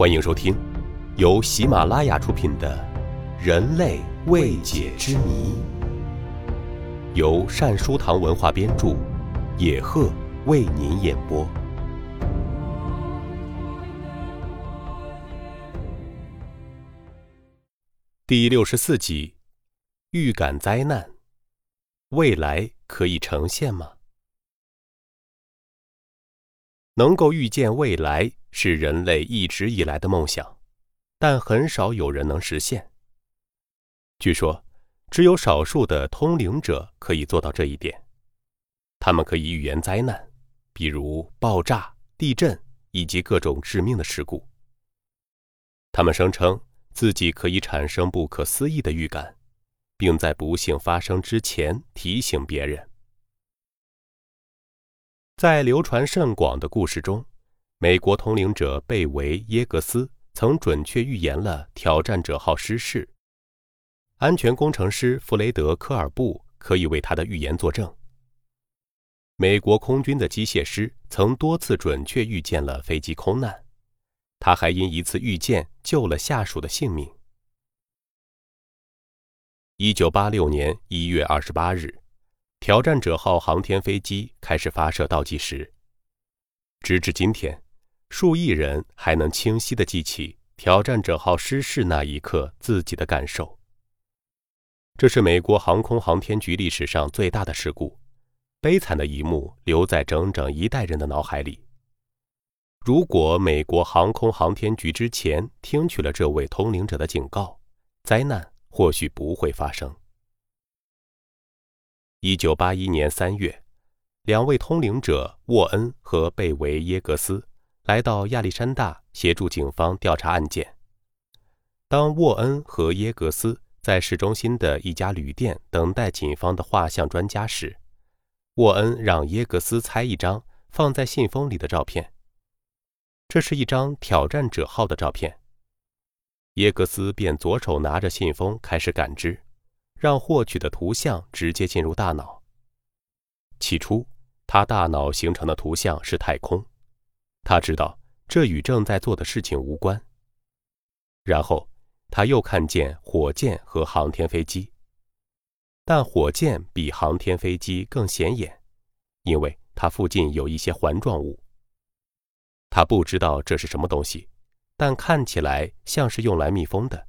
欢迎收听由喜马拉雅出品的《人类未解之谜》，由善书堂文化编著，野鹤为您演播。第六十四集：预感灾难，未来可以呈现吗？能够预见未来是人类一直以来的梦想，但很少有人能实现。据说，只有少数的通灵者可以做到这一点。他们可以预言灾难，比如爆炸、地震以及各种致命的事故。他们声称自己可以产生不可思议的预感，并在不幸发生之前提醒别人。在流传甚广的故事中，美国通灵者贝维耶格斯曾准确预言了挑战者号失事。安全工程师弗雷德科尔布可以为他的预言作证。美国空军的机械师曾多次准确预见了飞机空难，他还因一次预见救了下属的性命。一九八六年一月二十八日。挑战者号航天飞机开始发射倒计时。直至今天，数亿人还能清晰地记起挑战者号失事那一刻自己的感受。这是美国航空航天局历史上最大的事故，悲惨的一幕留在整整一代人的脑海里。如果美国航空航天局之前听取了这位通灵者的警告，灾难或许不会发生。一九八一年三月，两位通灵者沃恩和贝维耶格斯来到亚历山大，协助警方调查案件。当沃恩和耶格斯在市中心的一家旅店等待警方的画像专家时，沃恩让耶格斯猜一张放在信封里的照片。这是一张挑战者号的照片。耶格斯便左手拿着信封开始感知。让获取的图像直接进入大脑。起初，他大脑形成的图像是太空，他知道这与正在做的事情无关。然后，他又看见火箭和航天飞机，但火箭比航天飞机更显眼，因为它附近有一些环状物。他不知道这是什么东西，但看起来像是用来密封的。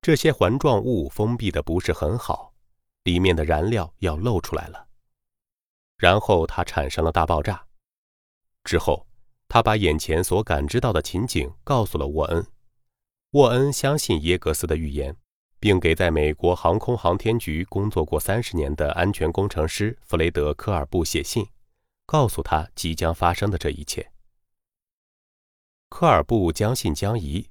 这些环状物封闭的不是很好，里面的燃料要漏出来了。然后它产生了大爆炸。之后，他把眼前所感知到的情景告诉了沃恩。沃恩相信耶格斯的预言，并给在美国航空航天局工作过三十年的安全工程师弗雷德科尔布写信，告诉他即将发生的这一切。科尔布将信将疑，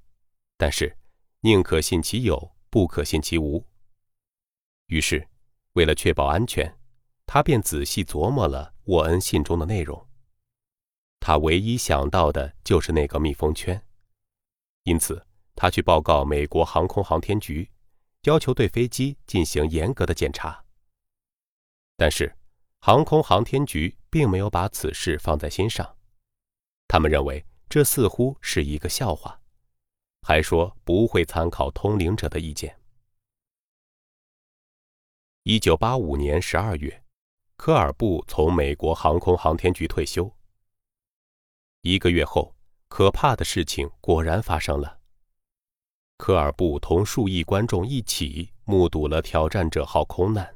但是。宁可信其有，不可信其无。于是，为了确保安全，他便仔细琢磨了沃恩信中的内容。他唯一想到的就是那个密封圈，因此他去报告美国航空航天局，要求对飞机进行严格的检查。但是，航空航天局并没有把此事放在心上，他们认为这似乎是一个笑话。还说不会参考通灵者的意见。一九八五年十二月，科尔布从美国航空航天局退休。一个月后，可怕的事情果然发生了。科尔布同数亿观众一起目睹了挑战者号空难，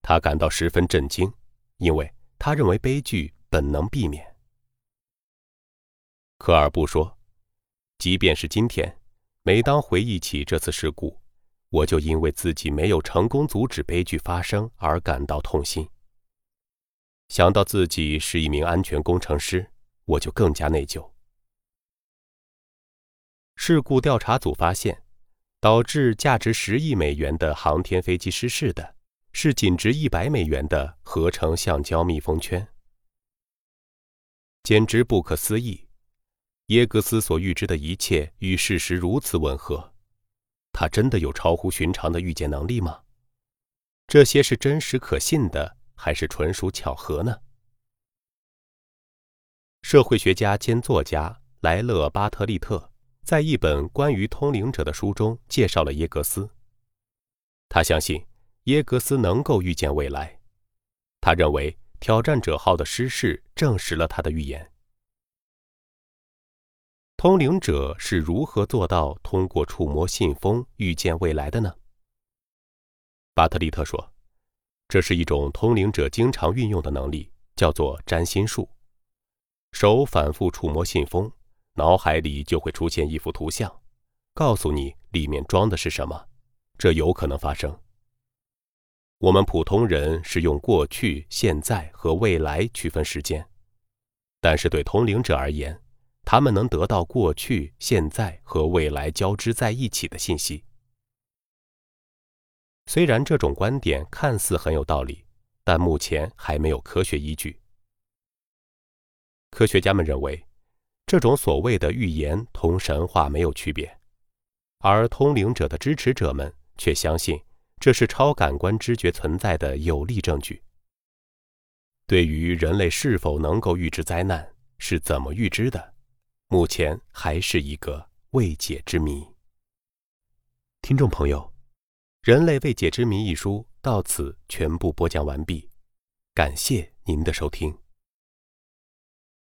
他感到十分震惊，因为他认为悲剧本能避免。科尔布说。即便是今天，每当回忆起这次事故，我就因为自己没有成功阻止悲剧发生而感到痛心。想到自己是一名安全工程师，我就更加内疚。事故调查组发现，导致价值十亿美元的航天飞机失事的是仅值一百美元的合成橡胶密封圈，简直不可思议。耶格斯所预知的一切与事实如此吻合，他真的有超乎寻常的预见能力吗？这些是真实可信的，还是纯属巧合呢？社会学家兼作家莱勒巴特利特在一本关于通灵者的书中介绍了耶格斯。他相信耶格斯能够预见未来。他认为挑战者号的失事证实了他的预言。通灵者是如何做到通过触摸信封预见未来的呢？巴特利特说：“这是一种通灵者经常运用的能力，叫做占星术。手反复触摸信封，脑海里就会出现一幅图像，告诉你里面装的是什么。这有可能发生。我们普通人是用过去、现在和未来区分时间，但是对通灵者而言。”他们能得到过去、现在和未来交织在一起的信息。虽然这种观点看似很有道理，但目前还没有科学依据。科学家们认为，这种所谓的预言同神话没有区别，而通灵者的支持者们却相信这是超感官知觉存在的有力证据。对于人类是否能够预知灾难，是怎么预知的？目前还是一个未解之谜。听众朋友，《人类未解之谜》一书到此全部播讲完毕，感谢您的收听。